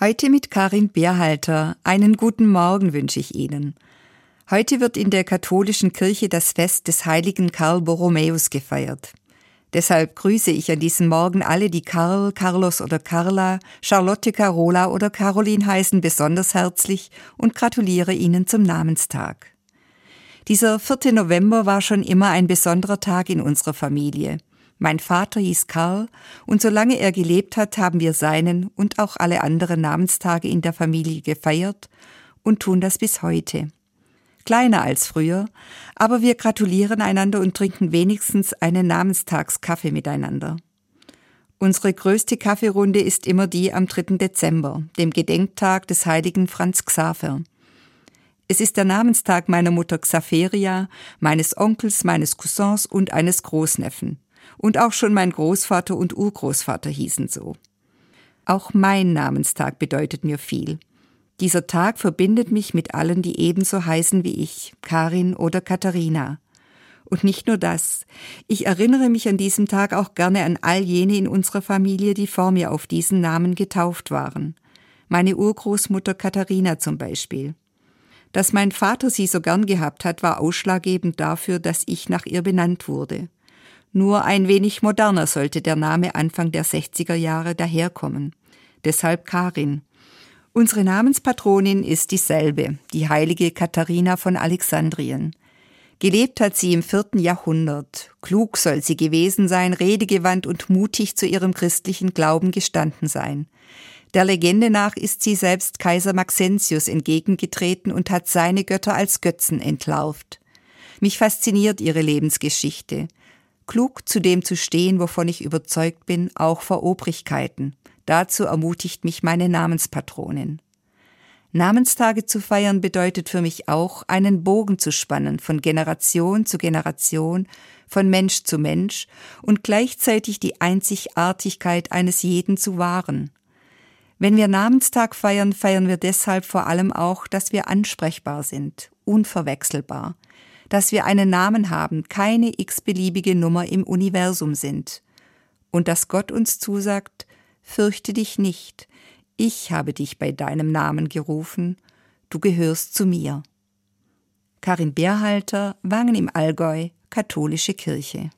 Heute mit Karin Bärhalter. Einen guten Morgen wünsche ich Ihnen. Heute wird in der katholischen Kirche das Fest des heiligen Karl Borromäus gefeiert. Deshalb grüße ich an diesem Morgen alle, die Karl, Carlos oder Carla, Charlotte, Carola oder Caroline heißen, besonders herzlich und gratuliere Ihnen zum Namenstag. Dieser 4. November war schon immer ein besonderer Tag in unserer Familie. Mein Vater hieß Karl, und solange er gelebt hat, haben wir seinen und auch alle anderen Namenstage in der Familie gefeiert und tun das bis heute. Kleiner als früher, aber wir gratulieren einander und trinken wenigstens einen Namenstagskaffee miteinander. Unsere größte Kaffeerunde ist immer die am 3. Dezember, dem Gedenktag des heiligen Franz Xaver. Es ist der Namenstag meiner Mutter Xaveria, meines Onkels, meines Cousins und eines Großneffen. Und auch schon mein Großvater und Urgroßvater hießen so. Auch mein Namenstag bedeutet mir viel. Dieser Tag verbindet mich mit allen, die ebenso heißen wie ich, Karin oder Katharina. Und nicht nur das. Ich erinnere mich an diesem Tag auch gerne an all jene in unserer Familie, die vor mir auf diesen Namen getauft waren. Meine Urgroßmutter Katharina zum Beispiel. Dass mein Vater sie so gern gehabt hat, war ausschlaggebend dafür, dass ich nach ihr benannt wurde. Nur ein wenig moderner sollte der Name Anfang der 60er Jahre daherkommen. Deshalb Karin. Unsere Namenspatronin ist dieselbe, die heilige Katharina von Alexandrien. Gelebt hat sie im vierten Jahrhundert. Klug soll sie gewesen sein, redegewandt und mutig zu ihrem christlichen Glauben gestanden sein. Der Legende nach ist sie selbst Kaiser Maxentius entgegengetreten und hat seine Götter als Götzen entlarvt. Mich fasziniert ihre Lebensgeschichte klug zu dem zu stehen, wovon ich überzeugt bin, auch vor Obrigkeiten. Dazu ermutigt mich meine Namenspatronin. Namenstage zu feiern bedeutet für mich auch, einen Bogen zu spannen von Generation zu Generation, von Mensch zu Mensch und gleichzeitig die Einzigartigkeit eines jeden zu wahren. Wenn wir Namenstag feiern, feiern wir deshalb vor allem auch, dass wir ansprechbar sind, unverwechselbar, dass wir einen Namen haben, keine x-beliebige Nummer im Universum sind. Und dass Gott uns zusagt, fürchte dich nicht, ich habe dich bei deinem Namen gerufen, du gehörst zu mir. Karin Bärhalter, Wangen im Allgäu, Katholische Kirche.